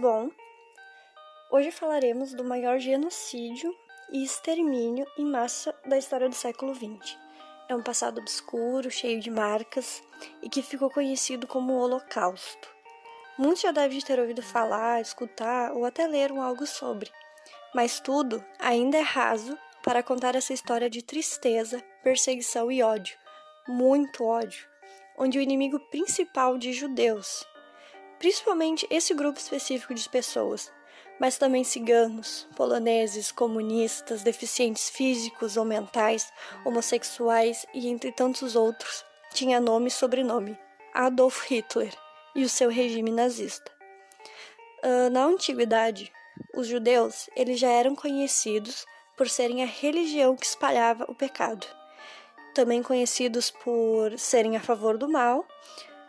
Bom, hoje falaremos do maior genocídio e extermínio em massa da história do século XX. É um passado obscuro, cheio de marcas e que ficou conhecido como o Holocausto. Muitos já devem ter ouvido falar, escutar ou até leram algo sobre, mas tudo ainda é raso para contar essa história de tristeza, perseguição e ódio, muito ódio, onde o inimigo principal de judeus, principalmente esse grupo específico de pessoas, mas também ciganos, poloneses, comunistas, deficientes físicos ou mentais, homossexuais e entre tantos outros, tinha nome e sobrenome: Adolf Hitler e o seu regime nazista. Uh, na antiguidade, os judeus eles já eram conhecidos por serem a religião que espalhava o pecado, também conhecidos por serem a favor do mal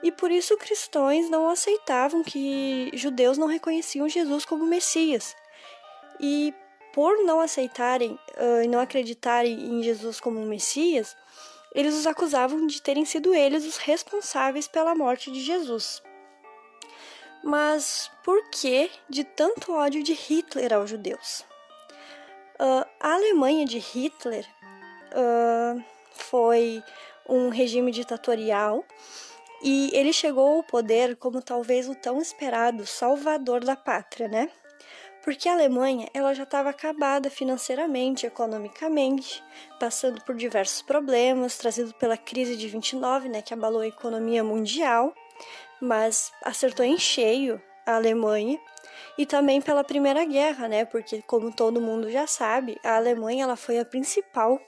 e por isso cristãos não aceitavam que judeus não reconheciam Jesus como Messias. E por não aceitarem uh, e não acreditarem em Jesus como Messias, eles os acusavam de terem sido eles os responsáveis pela morte de Jesus. Mas por que de tanto ódio de Hitler aos judeus? Uh, a Alemanha de Hitler uh, foi um regime ditatorial e ele chegou ao poder como talvez o tão esperado salvador da pátria, né? Porque a Alemanha ela já estava acabada financeiramente, economicamente, passando por diversos problemas, trazido pela crise de 29, né, que abalou a economia mundial, mas acertou em cheio a Alemanha e também pela Primeira Guerra, né? Porque como todo mundo já sabe, a Alemanha ela foi a principal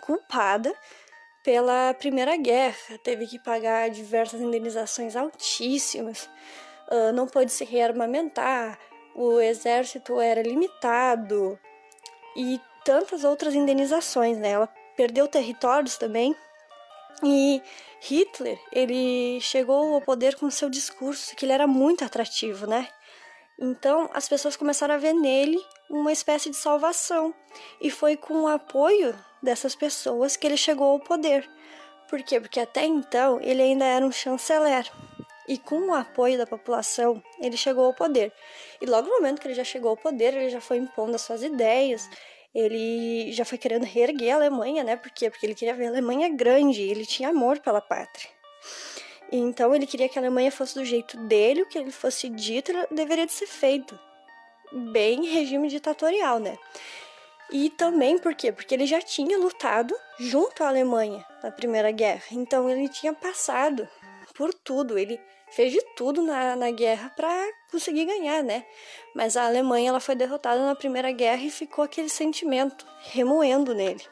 culpada pela Primeira Guerra, teve que pagar diversas indenizações altíssimas, uh, não pôde se rearmamentar, o exército era limitado e tantas outras indenizações, né? Ela perdeu territórios também. E Hitler, ele chegou ao poder com seu discurso, que ele era muito atrativo, né? Então, as pessoas começaram a ver nele uma espécie de salvação. E foi com o apoio dessas pessoas que ele chegou ao poder. Por quê? Porque até então ele ainda era um chanceler. E com o apoio da população, ele chegou ao poder. E logo no momento que ele já chegou ao poder, ele já foi impondo as suas ideias, ele já foi querendo reerguer a Alemanha, né? Por quê? Porque ele queria ver a Alemanha grande, ele tinha amor pela pátria. Então ele queria que a Alemanha fosse do jeito dele, o que ele fosse dito deveria de ser feito. Bem regime ditatorial, né? E também por quê? Porque ele já tinha lutado junto à Alemanha na Primeira Guerra. Então ele tinha passado por tudo. Ele fez de tudo na, na guerra para conseguir ganhar, né? Mas a Alemanha ela foi derrotada na Primeira Guerra e ficou aquele sentimento remoendo nele.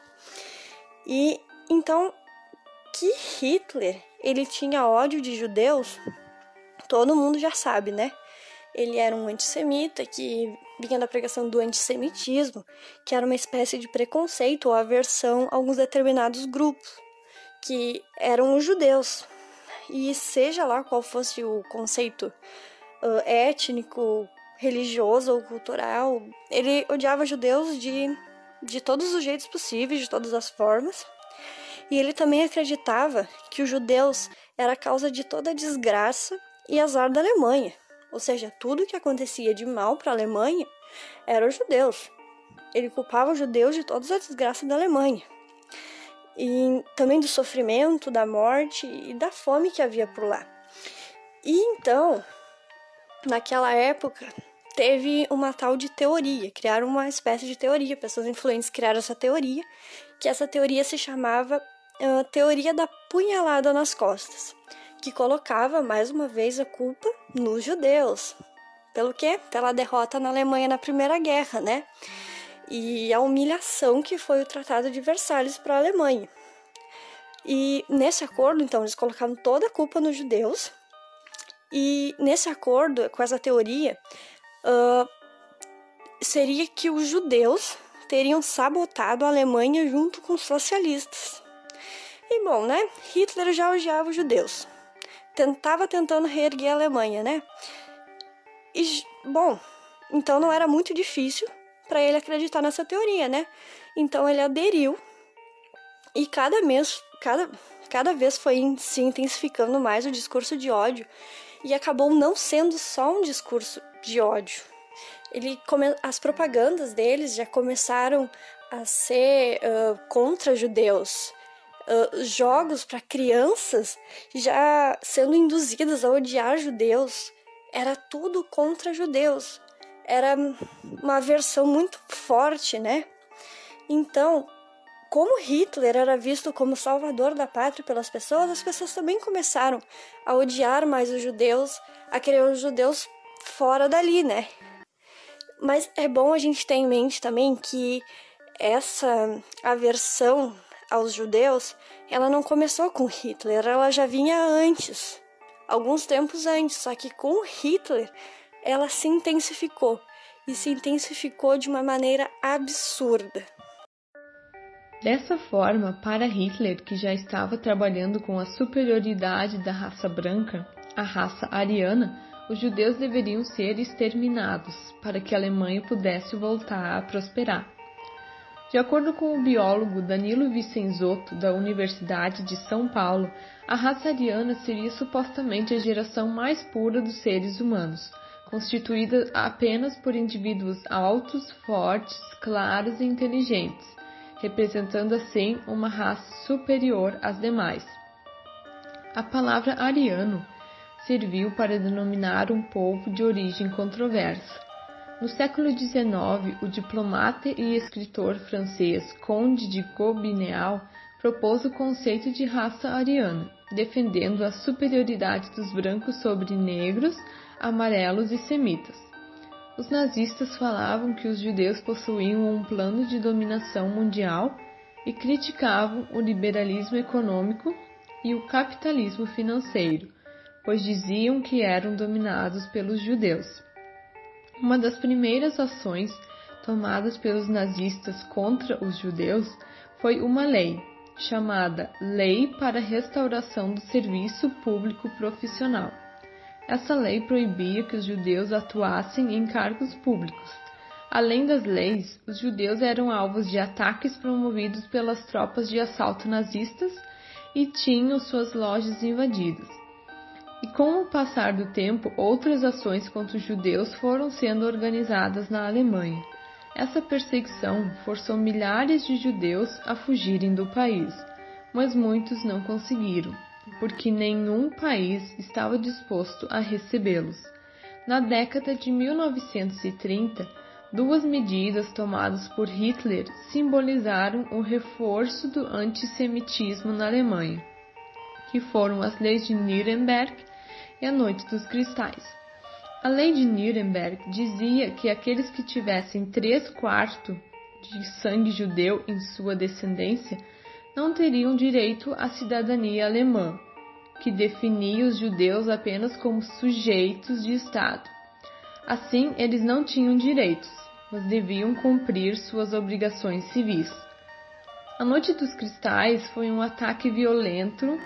E então que Hitler ele tinha ódio de judeus, todo mundo já sabe, né? Ele era um antissemita que vinha da pregação do antissemitismo, que era uma espécie de preconceito ou aversão a alguns determinados grupos, que eram os judeus. E seja lá qual fosse o conceito uh, étnico, religioso ou cultural, ele odiava judeus de, de todos os jeitos possíveis, de todas as formas. E ele também acreditava que os judeus era a causa de toda a desgraça e azar da Alemanha. Ou seja, tudo que acontecia de mal para a Alemanha eram os judeus. Ele culpava os judeus de todas as desgraças da Alemanha. E também do sofrimento, da morte e da fome que havia por lá. E então, naquela época, teve uma tal de teoria, criaram uma espécie de teoria, pessoas influentes criaram essa teoria, que essa teoria se chamava uh, teoria da punhalada nas costas que colocava mais uma vez a culpa nos judeus. Pelo quê? Pela derrota na Alemanha na Primeira Guerra, né? E a humilhação que foi o Tratado de Versalhes para a Alemanha. E nesse acordo, então, eles colocavam toda a culpa nos judeus. E nesse acordo, com essa teoria, uh, seria que os judeus teriam sabotado a Alemanha junto com os socialistas. E bom, né? Hitler já odiava os judeus tentava tentando reerguer a Alemanha, né? E, bom, então não era muito difícil para ele acreditar nessa teoria, né? Então ele aderiu e cada mês, cada, cada vez foi se intensificando mais o discurso de ódio e acabou não sendo só um discurso de ódio. Ele come... As propagandas deles já começaram a ser uh, contra judeus. Jogos para crianças já sendo induzidas a odiar judeus. Era tudo contra judeus. Era uma versão muito forte, né? Então, como Hitler era visto como salvador da pátria pelas pessoas, as pessoas também começaram a odiar mais os judeus, a querer os judeus fora dali, né? Mas é bom a gente ter em mente também que essa aversão aos judeus, ela não começou com Hitler, ela já vinha antes, alguns tempos antes, só que com Hitler ela se intensificou e se intensificou de uma maneira absurda. Dessa forma, para Hitler, que já estava trabalhando com a superioridade da raça branca, a raça ariana, os judeus deveriam ser exterminados para que a Alemanha pudesse voltar a prosperar. De acordo com o biólogo Danilo Vicenzotto, da Universidade de São Paulo, a raça ariana seria supostamente a geração mais pura dos seres humanos, constituída apenas por indivíduos altos, fortes, claros e inteligentes representando assim uma raça superior às demais. A palavra ariano serviu para denominar um povo de origem controversa. No século XIX, o diplomata e escritor francês Conde de Gobineau propôs o conceito de raça ariana, defendendo a superioridade dos brancos sobre negros, amarelos e semitas. Os nazistas falavam que os judeus possuíam um plano de dominação mundial e criticavam o liberalismo econômico e o capitalismo financeiro, pois diziam que eram dominados pelos judeus. Uma das primeiras ações tomadas pelos nazistas contra os judeus foi uma lei chamada Lei para a Restauração do Serviço Público Profissional. Essa lei proibia que os judeus atuassem em cargos públicos. Além das leis, os judeus eram alvos de ataques promovidos pelas tropas de assalto nazistas e tinham suas lojas invadidas. E com o passar do tempo, outras ações contra os judeus foram sendo organizadas na Alemanha. Essa perseguição forçou milhares de judeus a fugirem do país, mas muitos não conseguiram porque nenhum país estava disposto a recebê-los. Na década de 1930, duas medidas tomadas por Hitler simbolizaram o reforço do antissemitismo na Alemanha, que foram as leis de Nuremberg e a Noite dos Cristais. A lei de Nuremberg dizia que aqueles que tivessem três quartos de sangue judeu em sua descendência não teriam direito à cidadania alemã, que definia os judeus apenas como sujeitos de Estado. Assim, eles não tinham direitos, mas deviam cumprir suas obrigações civis. A Noite dos Cristais foi um ataque violento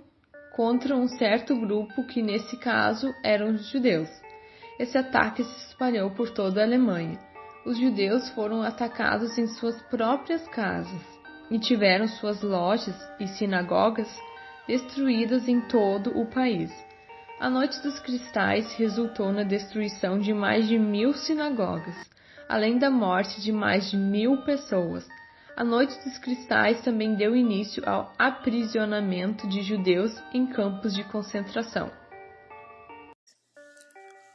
contra um certo grupo que, nesse caso, eram os judeus. Esse ataque se espalhou por toda a Alemanha. Os judeus foram atacados em suas próprias casas e tiveram suas lojas e sinagogas destruídas em todo o país. A Noite dos Cristais resultou na destruição de mais de mil sinagogas, além da morte de mais de mil pessoas. A Noite dos Cristais também deu início ao aprisionamento de judeus em campos de concentração.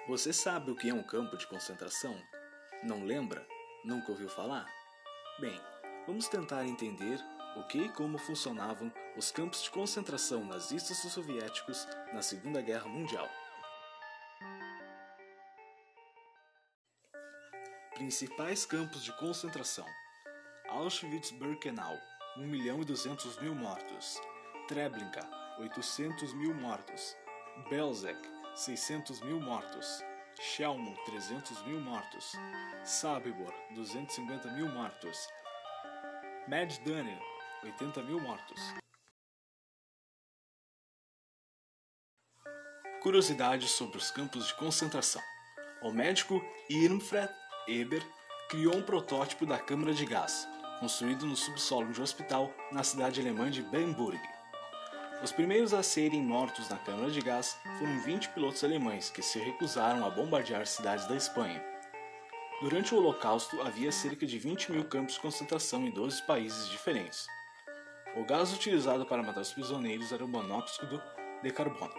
Você sabe o que é um campo de concentração? Não lembra? Nunca ouviu falar? Bem, vamos tentar entender o que e como funcionavam os campos de concentração nazistas e soviéticos na Segunda Guerra Mundial. Principais campos de concentração: Auschwitz-Birkenau, 1 milhão e 200 mil mortos. Treblinka, 800 mil mortos. Belzec, 600 mil mortos. Chelmon, 300 mil mortos. Sabibor, 250 mil mortos. Majdanek, 80 mil mortos. Curiosidades sobre os campos de concentração. O médico Irmfred Eber criou um protótipo da câmara de gás, construído no subsolo de um hospital na cidade alemã de Bamberg. Os primeiros a serem mortos na câmara de gás foram 20 pilotos alemães que se recusaram a bombardear cidades da Espanha. Durante o Holocausto, havia cerca de 20 mil campos de concentração em 12 países diferentes. O gás utilizado para matar os prisioneiros era o monóxido de carbono.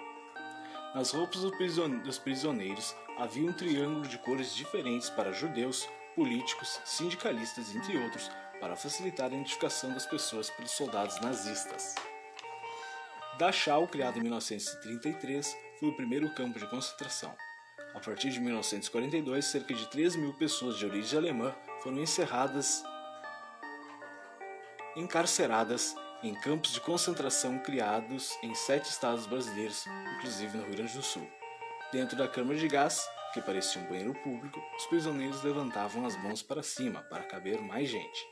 Nas roupas dos prisioneiros havia um triângulo de cores diferentes para judeus, políticos, sindicalistas, entre outros, para facilitar a identificação das pessoas pelos soldados nazistas. Dachau, criado em 1933, foi o primeiro campo de concentração. A partir de 1942, cerca de 3 mil pessoas de origem alemã foram encerradas, encarceradas em campos de concentração criados em sete estados brasileiros, inclusive no Rio Grande do Sul. Dentro da câmara de gás, que parecia um banheiro público, os prisioneiros levantavam as mãos para cima para caber mais gente.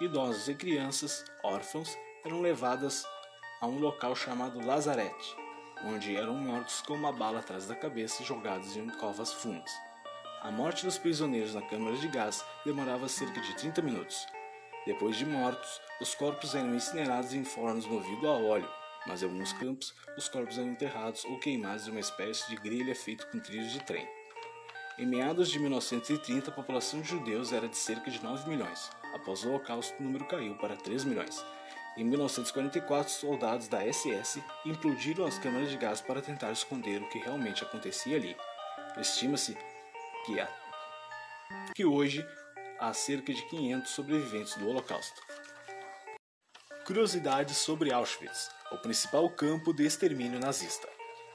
Idosos e crianças, órfãos, eram levadas a um local chamado Lazarete, onde eram mortos com uma bala atrás da cabeça e jogados em covas fundas. A morte dos prisioneiros na câmara de gás demorava cerca de 30 minutos. Depois de mortos, os corpos eram incinerados em fornos movidos a óleo, mas em alguns campos os corpos eram enterrados ou queimados em uma espécie de grelha feita com trilhos de trem. Em meados de 1930, a população de judeus era de cerca de 9 milhões. Após o Holocausto, o número caiu para 3 milhões. Em 1944, soldados da SS implodiram as câmaras de gás para tentar esconder o que realmente acontecia ali. Estima-se que, há, que hoje há cerca de 500 sobreviventes do Holocausto. Curiosidades sobre Auschwitz, o principal campo de extermínio nazista.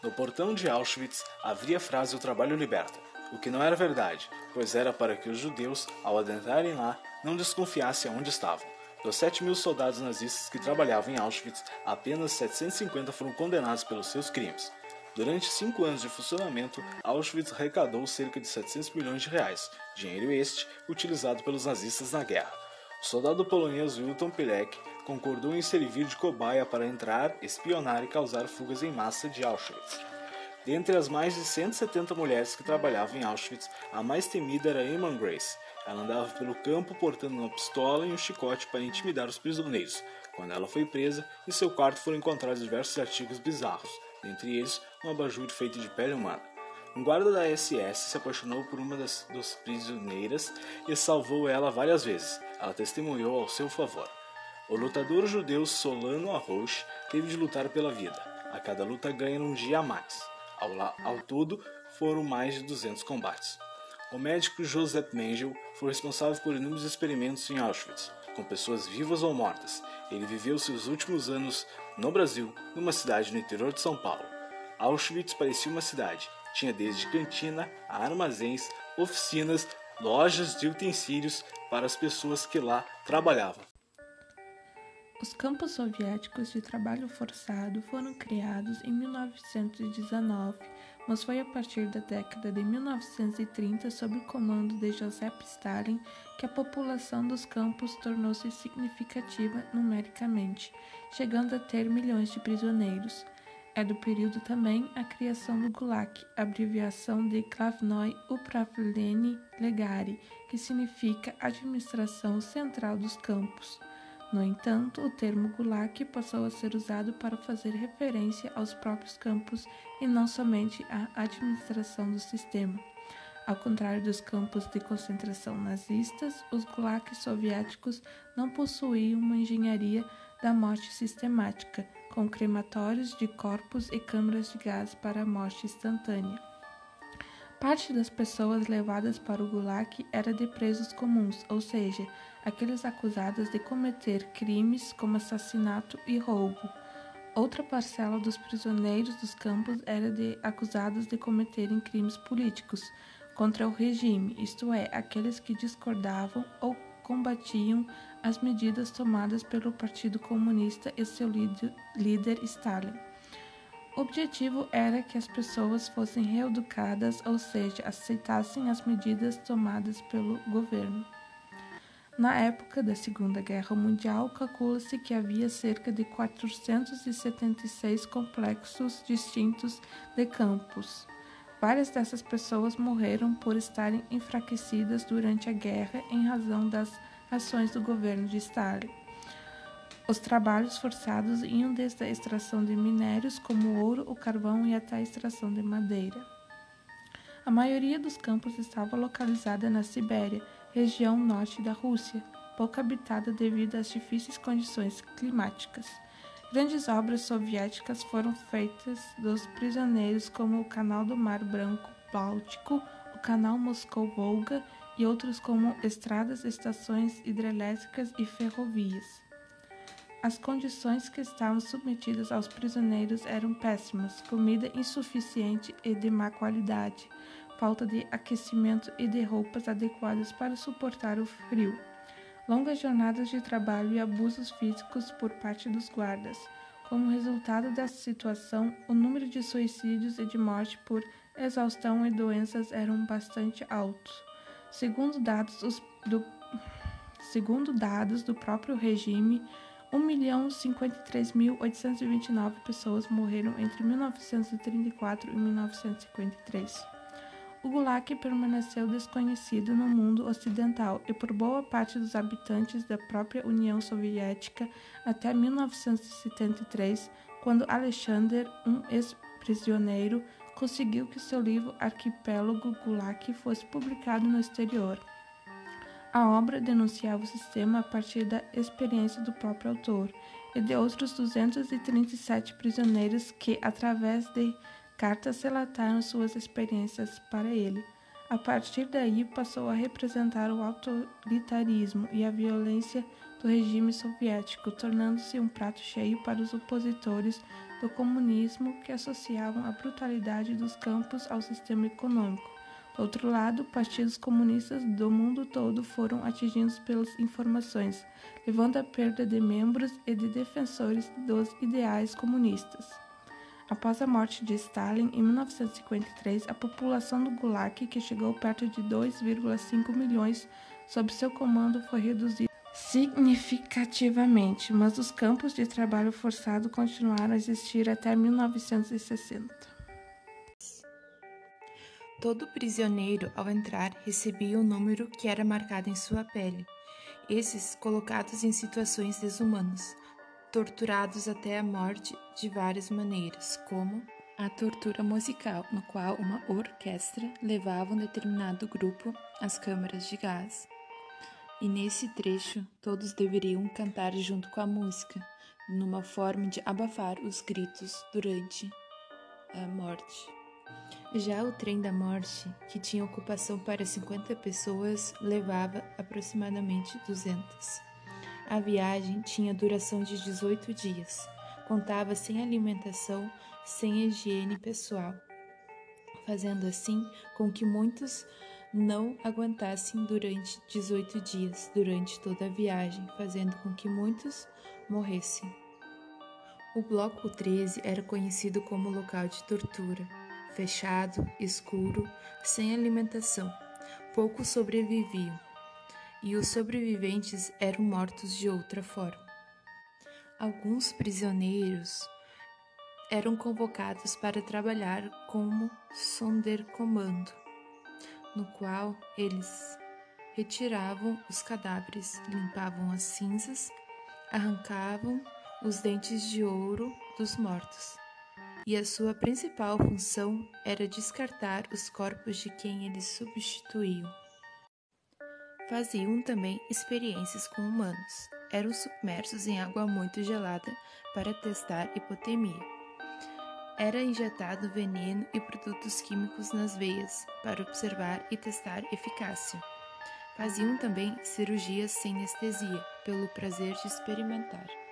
No portão de Auschwitz havia a frase O trabalho liberta, o que não era verdade, pois era para que os judeus, ao adentrarem lá, não desconfiassem aonde estavam. Dos 7 mil soldados nazistas que trabalhavam em Auschwitz, apenas 750 foram condenados pelos seus crimes. Durante cinco anos de funcionamento, Auschwitz arrecadou cerca de 700 milhões de reais, dinheiro este utilizado pelos nazistas na guerra. O soldado polonês Wilton Pilek concordou em servir de cobaia para entrar, espionar e causar fugas em massa de Auschwitz. Dentre as mais de 170 mulheres que trabalhavam em Auschwitz, a mais temida era Emma Grace, ela andava pelo campo portando uma pistola e um chicote para intimidar os prisioneiros. Quando ela foi presa, em seu quarto foram encontrados diversos artigos bizarros, dentre eles um abajur feito de pele humana. Um guarda da SS se apaixonou por uma das, prisioneiras e salvou ela várias vezes. Ela testemunhou ao seu favor. O lutador judeu Solano Arroch teve de lutar pela vida. A cada luta ganha um dia a mais. Ao, ao todo, foram mais de 200 combates. O médico Joseph Mengele foi responsável por inúmeros experimentos em Auschwitz, com pessoas vivas ou mortas. Ele viveu seus últimos anos no Brasil, numa cidade no interior de São Paulo. Auschwitz parecia uma cidade. Tinha desde cantina a armazéns, oficinas, lojas de utensílios para as pessoas que lá trabalhavam. Os campos soviéticos de trabalho forçado foram criados em 1919 mas foi a partir da década de 1930, sob o comando de Joseph Stalin, que a população dos campos tornou-se significativa numericamente, chegando a ter milhões de prisioneiros. É do período também a criação do Gulag, abreviação de Glavnoy Upravlenie Legari, que significa Administração Central dos Campos. No entanto, o termo Gulag passou a ser usado para fazer referência aos próprios campos e não somente à administração do sistema. Ao contrário dos campos de concentração nazistas, os gulags soviéticos não possuíam uma engenharia da morte sistemática, com crematórios de corpos e câmaras de gás para a morte instantânea. Parte das pessoas levadas para o Gulag era de presos comuns, ou seja, aqueles acusados de cometer crimes como assassinato e roubo. Outra parcela dos prisioneiros dos campos era de acusados de cometerem crimes políticos contra o regime, isto é, aqueles que discordavam ou combatiam as medidas tomadas pelo Partido Comunista e seu líder Stalin. O objetivo era que as pessoas fossem reeducadas, ou seja, aceitassem as medidas tomadas pelo governo. Na época da Segunda Guerra Mundial, calcula-se que havia cerca de 476 complexos distintos de campos. Várias dessas pessoas morreram por estarem enfraquecidas durante a guerra em razão das ações do governo de Stalin. Os trabalhos forçados iam desde a extração de minérios como o ouro, o carvão e até a extração de madeira. A maioria dos campos estava localizada na Sibéria, região norte da Rússia, pouco habitada devido às difíceis condições climáticas. Grandes obras soviéticas foram feitas dos prisioneiros, como o Canal do Mar Branco Báltico, o Canal Moscou-Volga e outros como estradas, estações hidrelétricas e ferrovias. As condições que estavam submetidas aos prisioneiros eram péssimas: comida insuficiente e de má qualidade, falta de aquecimento e de roupas adequadas para suportar o frio, longas jornadas de trabalho e abusos físicos por parte dos guardas. Como resultado dessa situação, o número de suicídios e de morte por exaustão e doenças eram bastante altos. Segundo dados, do, segundo dados do próprio regime, 1.053.829 pessoas morreram entre 1934 e 1953. O Gulag permaneceu desconhecido no mundo ocidental e por boa parte dos habitantes da própria União Soviética até 1973, quando Alexander, um ex-prisioneiro, conseguiu que seu livro Arquipélago Gulag fosse publicado no exterior. A obra denunciava o sistema a partir da experiência do próprio autor e de outros 237 prisioneiros que, através de cartas, relataram suas experiências para ele. A partir daí, passou a representar o autoritarismo e a violência do regime soviético, tornando-se um prato cheio para os opositores do comunismo que associavam a brutalidade dos campos ao sistema econômico. Do outro lado, partidos comunistas do mundo todo foram atingidos pelas informações, levando à perda de membros e de defensores dos ideais comunistas. Após a morte de Stalin em 1953, a população do Gulag, que chegou perto de 2,5 milhões sob seu comando, foi reduzida significativamente, mas os campos de trabalho forçado continuaram a existir até 1960. Todo prisioneiro, ao entrar, recebia o número que era marcado em sua pele. Esses colocados em situações desumanas, torturados até a morte de várias maneiras, como a tortura musical, no qual uma orquestra levava um determinado grupo às câmaras de gás. E nesse trecho, todos deveriam cantar junto com a música, numa forma de abafar os gritos durante a morte. Já o trem da morte, que tinha ocupação para 50 pessoas, levava aproximadamente 200. A viagem tinha duração de 18 dias. Contava sem alimentação, sem higiene pessoal, fazendo assim com que muitos não aguentassem durante 18 dias, durante toda a viagem, fazendo com que muitos morressem. O Bloco 13 era conhecido como local de tortura fechado, escuro, sem alimentação. Poucos sobreviviam, e os sobreviventes eram mortos de outra forma. Alguns prisioneiros eram convocados para trabalhar como sonderkommando, no qual eles retiravam os cadáveres, limpavam as cinzas, arrancavam os dentes de ouro dos mortos e a sua principal função era descartar os corpos de quem eles substituíam. Faziam também experiências com humanos. Eram submersos em água muito gelada para testar hipotermia. Era injetado veneno e produtos químicos nas veias para observar e testar eficácia. Faziam também cirurgias sem anestesia, pelo prazer de experimentar.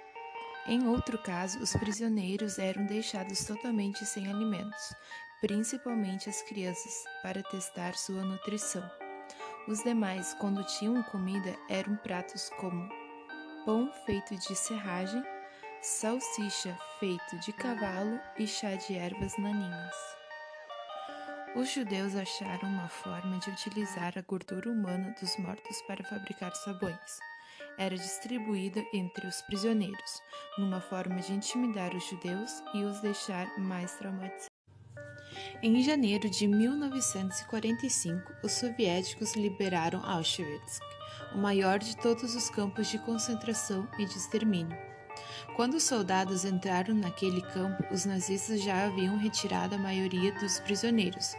Em outro caso, os prisioneiros eram deixados totalmente sem alimentos, principalmente as crianças, para testar sua nutrição. Os demais, quando tinham comida, eram pratos como pão feito de serragem, salsicha feito de cavalo e chá de ervas naninhas. Os judeus acharam uma forma de utilizar a gordura humana dos mortos para fabricar sabões era distribuída entre os prisioneiros, numa forma de intimidar os judeus e os deixar mais traumatizados. Em janeiro de 1945, os soviéticos liberaram Auschwitz, o maior de todos os campos de concentração e de extermínio. Quando os soldados entraram naquele campo, os nazistas já haviam retirado a maioria dos prisioneiros,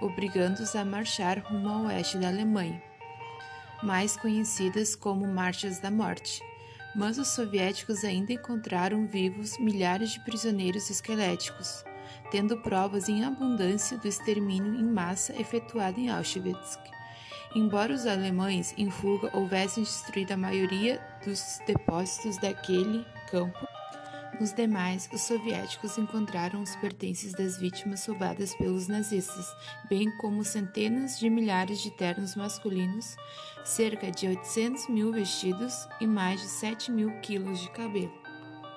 obrigando-os a marchar rumo ao oeste da Alemanha, mais conhecidas como Marchas da Morte. Mas os soviéticos ainda encontraram vivos milhares de prisioneiros esqueléticos, tendo provas em abundância do extermínio em massa efetuado em Auschwitz. Embora os alemães em fuga houvessem destruído a maioria dos depósitos daquele campo, nos demais, os soviéticos encontraram os pertences das vítimas roubadas pelos nazistas, bem como centenas de milhares de ternos masculinos, cerca de 800 mil vestidos e mais de 7 mil quilos de cabelo.